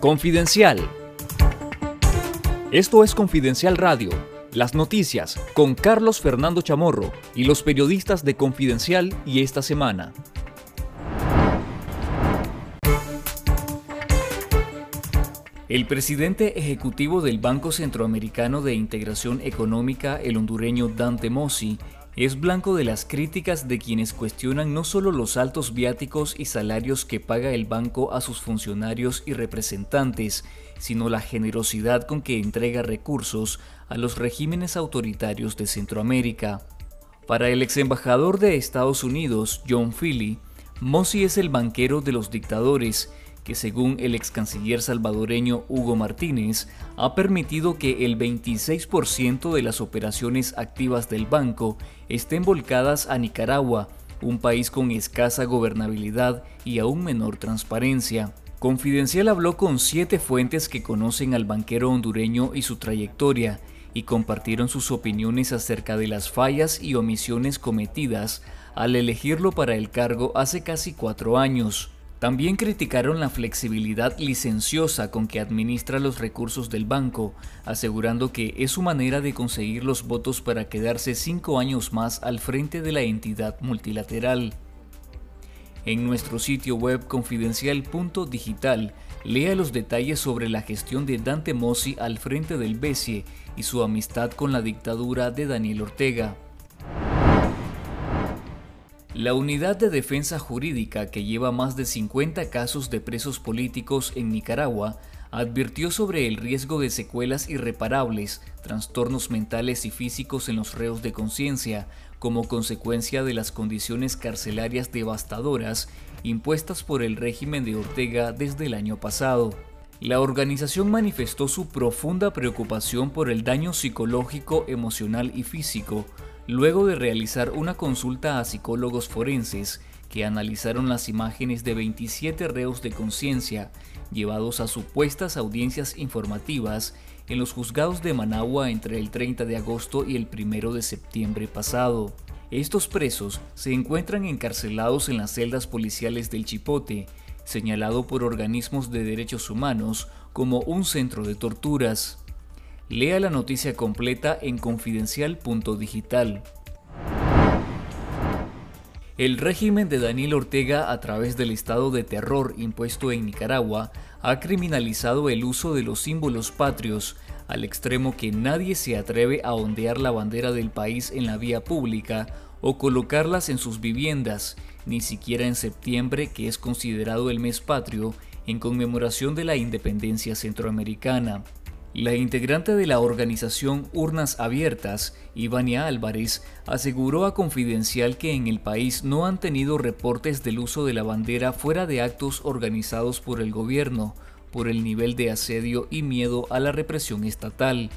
Confidencial. Esto es Confidencial Radio, las noticias con Carlos Fernando Chamorro y los periodistas de Confidencial y esta semana. El presidente ejecutivo del Banco Centroamericano de Integración Económica, el hondureño Dante Mossi, es blanco de las críticas de quienes cuestionan no solo los altos viáticos y salarios que paga el banco a sus funcionarios y representantes, sino la generosidad con que entrega recursos a los regímenes autoritarios de Centroamérica. Para el ex embajador de Estados Unidos, John Philly, Mossi es el banquero de los dictadores que según el ex canciller salvadoreño Hugo Martínez, ha permitido que el 26% de las operaciones activas del banco estén volcadas a Nicaragua, un país con escasa gobernabilidad y aún menor transparencia. Confidencial habló con siete fuentes que conocen al banquero hondureño y su trayectoria y compartieron sus opiniones acerca de las fallas y omisiones cometidas al elegirlo para el cargo hace casi cuatro años. También criticaron la flexibilidad licenciosa con que administra los recursos del banco, asegurando que es su manera de conseguir los votos para quedarse cinco años más al frente de la entidad multilateral. En nuestro sitio web confidencial.digital, lea los detalles sobre la gestión de Dante Mossi al frente del BESIE y su amistad con la dictadura de Daniel Ortega. La Unidad de Defensa Jurídica, que lleva más de 50 casos de presos políticos en Nicaragua, advirtió sobre el riesgo de secuelas irreparables, trastornos mentales y físicos en los reos de conciencia, como consecuencia de las condiciones carcelarias devastadoras impuestas por el régimen de Ortega desde el año pasado. La organización manifestó su profunda preocupación por el daño psicológico, emocional y físico luego de realizar una consulta a psicólogos forenses que analizaron las imágenes de 27 reos de conciencia llevados a supuestas audiencias informativas en los juzgados de Managua entre el 30 de agosto y el 1 de septiembre pasado. Estos presos se encuentran encarcelados en las celdas policiales del Chipote, señalado por organismos de derechos humanos como un centro de torturas. Lea la noticia completa en confidencial.digital. El régimen de Daniel Ortega, a través del estado de terror impuesto en Nicaragua, ha criminalizado el uso de los símbolos patrios, al extremo que nadie se atreve a ondear la bandera del país en la vía pública o colocarlas en sus viviendas, ni siquiera en septiembre, que es considerado el mes patrio, en conmemoración de la independencia centroamericana. La integrante de la organización Urnas Abiertas, Ivania Álvarez, aseguró a Confidencial que en el país no han tenido reportes del uso de la bandera fuera de actos organizados por el gobierno, por el nivel de asedio y miedo a la represión estatal.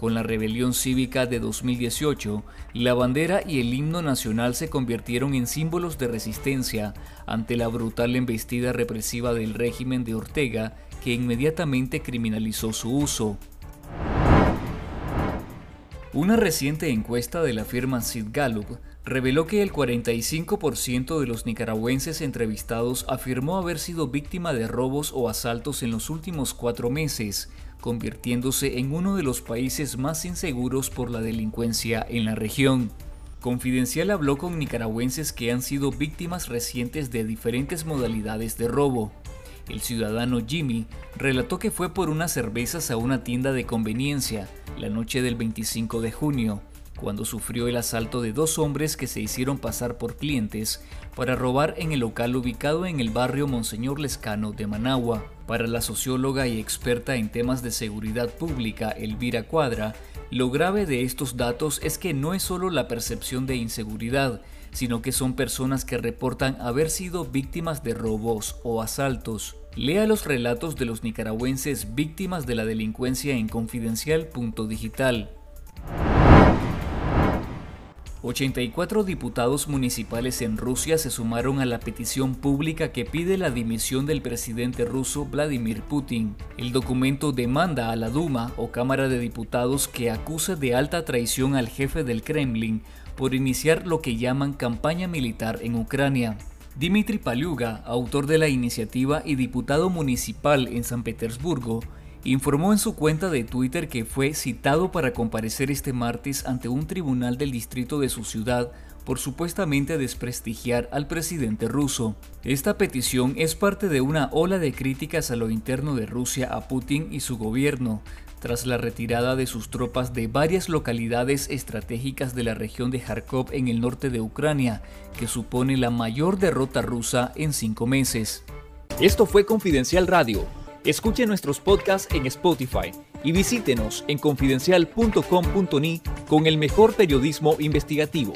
Con la rebelión cívica de 2018, la bandera y el himno nacional se convirtieron en símbolos de resistencia ante la brutal embestida represiva del régimen de Ortega que inmediatamente criminalizó su uso. Una reciente encuesta de la firma Sid Gallup reveló que el 45% de los nicaragüenses entrevistados afirmó haber sido víctima de robos o asaltos en los últimos cuatro meses, convirtiéndose en uno de los países más inseguros por la delincuencia en la región. Confidencial habló con nicaragüenses que han sido víctimas recientes de diferentes modalidades de robo. El ciudadano Jimmy relató que fue por unas cervezas a una tienda de conveniencia la noche del 25 de junio, cuando sufrió el asalto de dos hombres que se hicieron pasar por clientes para robar en el local ubicado en el barrio Monseñor Lescano de Managua. Para la socióloga y experta en temas de seguridad pública Elvira Cuadra, lo grave de estos datos es que no es solo la percepción de inseguridad, sino que son personas que reportan haber sido víctimas de robos o asaltos. Lea los relatos de los nicaragüenses víctimas de la delincuencia en confidencial.digital. 84 diputados municipales en Rusia se sumaron a la petición pública que pide la dimisión del presidente ruso Vladimir Putin. El documento demanda a la Duma o Cámara de Diputados que acuse de alta traición al jefe del Kremlin por iniciar lo que llaman campaña militar en Ucrania. Dimitri Paluga, autor de la iniciativa y diputado municipal en San Petersburgo, informó en su cuenta de Twitter que fue citado para comparecer este martes ante un tribunal del distrito de su ciudad por supuestamente desprestigiar al presidente ruso. Esta petición es parte de una ola de críticas a lo interno de Rusia a Putin y su gobierno, tras la retirada de sus tropas de varias localidades estratégicas de la región de Kharkov en el norte de Ucrania, que supone la mayor derrota rusa en cinco meses. Esto fue Confidencial Radio. Escuche nuestros podcasts en Spotify y visítenos en confidencial.com.ni con el mejor periodismo investigativo.